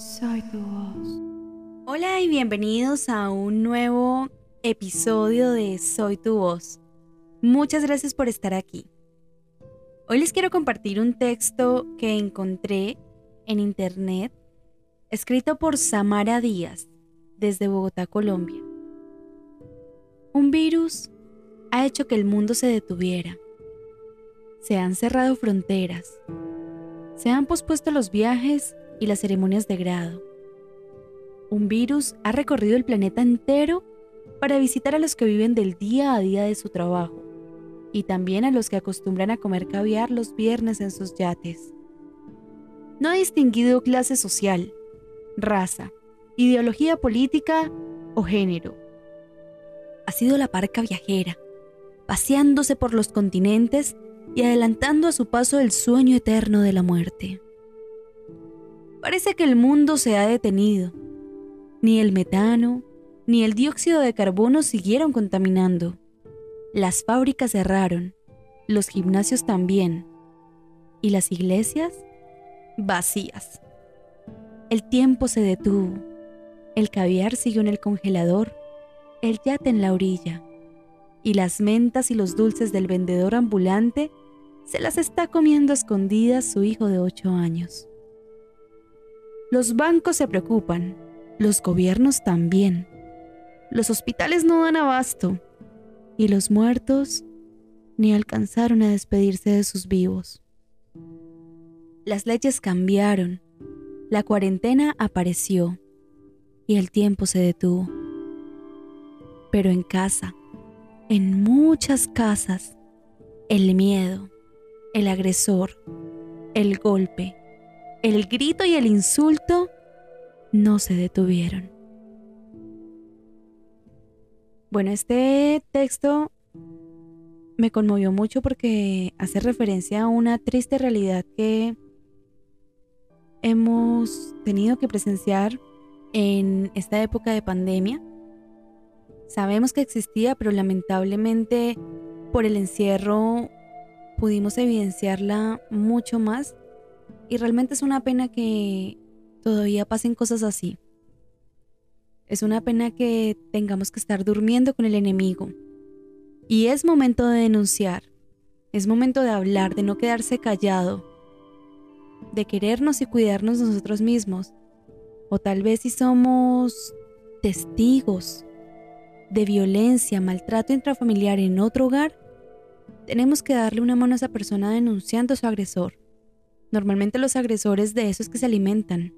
Soy tu voz. Hola y bienvenidos a un nuevo episodio de Soy tu voz. Muchas gracias por estar aquí. Hoy les quiero compartir un texto que encontré en internet escrito por Samara Díaz desde Bogotá, Colombia. Un virus ha hecho que el mundo se detuviera. Se han cerrado fronteras. Se han pospuesto los viajes y las ceremonias de grado. Un virus ha recorrido el planeta entero para visitar a los que viven del día a día de su trabajo y también a los que acostumbran a comer caviar los viernes en sus yates. No ha distinguido clase social, raza, ideología política o género. Ha sido la parca viajera, paseándose por los continentes y adelantando a su paso el sueño eterno de la muerte. Parece que el mundo se ha detenido. Ni el metano, ni el dióxido de carbono siguieron contaminando. Las fábricas cerraron, los gimnasios también, y las iglesias vacías. El tiempo se detuvo, el caviar siguió en el congelador, el yate en la orilla, y las mentas y los dulces del vendedor ambulante se las está comiendo escondidas su hijo de ocho años. Los bancos se preocupan, los gobiernos también. Los hospitales no dan abasto y los muertos ni alcanzaron a despedirse de sus vivos. Las leyes cambiaron, la cuarentena apareció y el tiempo se detuvo. Pero en casa, en muchas casas, el miedo, el agresor, el golpe, el grito y el insulto no se detuvieron. Bueno, este texto me conmovió mucho porque hace referencia a una triste realidad que hemos tenido que presenciar en esta época de pandemia. Sabemos que existía, pero lamentablemente por el encierro pudimos evidenciarla mucho más y realmente es una pena que todavía pasen cosas así. Es una pena que tengamos que estar durmiendo con el enemigo. Y es momento de denunciar. Es momento de hablar, de no quedarse callado. De querernos y cuidarnos nosotros mismos. O tal vez si somos testigos de violencia, maltrato intrafamiliar en otro hogar, tenemos que darle una mano a esa persona denunciando a su agresor. Normalmente los agresores de eso es que se alimentan,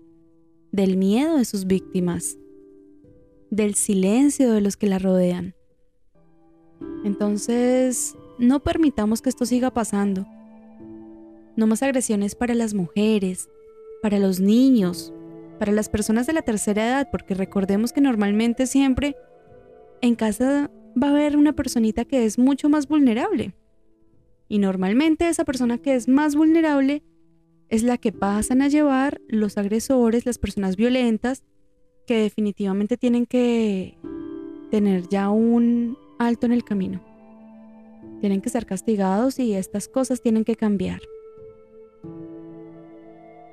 del miedo de sus víctimas, del silencio de los que la rodean. Entonces, no permitamos que esto siga pasando. No más agresiones para las mujeres, para los niños, para las personas de la tercera edad, porque recordemos que normalmente siempre en casa va a haber una personita que es mucho más vulnerable. Y normalmente esa persona que es más vulnerable es la que pasan a llevar los agresores, las personas violentas, que definitivamente tienen que tener ya un alto en el camino. Tienen que ser castigados y estas cosas tienen que cambiar.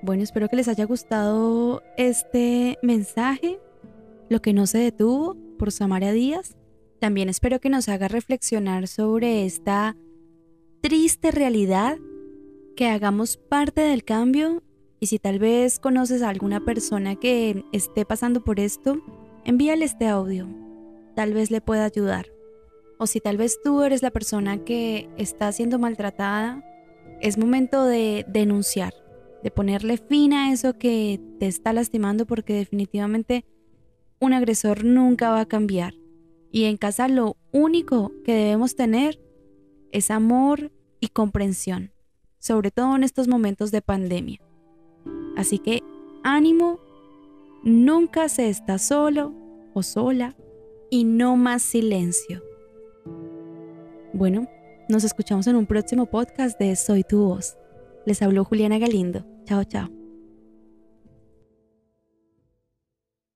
Bueno, espero que les haya gustado este mensaje, lo que no se detuvo por Samaria Díaz. También espero que nos haga reflexionar sobre esta triste realidad que hagamos parte del cambio y si tal vez conoces a alguna persona que esté pasando por esto, envíale este audio. Tal vez le pueda ayudar. O si tal vez tú eres la persona que está siendo maltratada, es momento de denunciar, de ponerle fin a eso que te está lastimando porque definitivamente un agresor nunca va a cambiar. Y en casa lo único que debemos tener es amor y comprensión sobre todo en estos momentos de pandemia. Así que ánimo, nunca se está solo o sola y no más silencio. Bueno, nos escuchamos en un próximo podcast de Soy tu voz. Les habló Juliana Galindo. Chao, chao.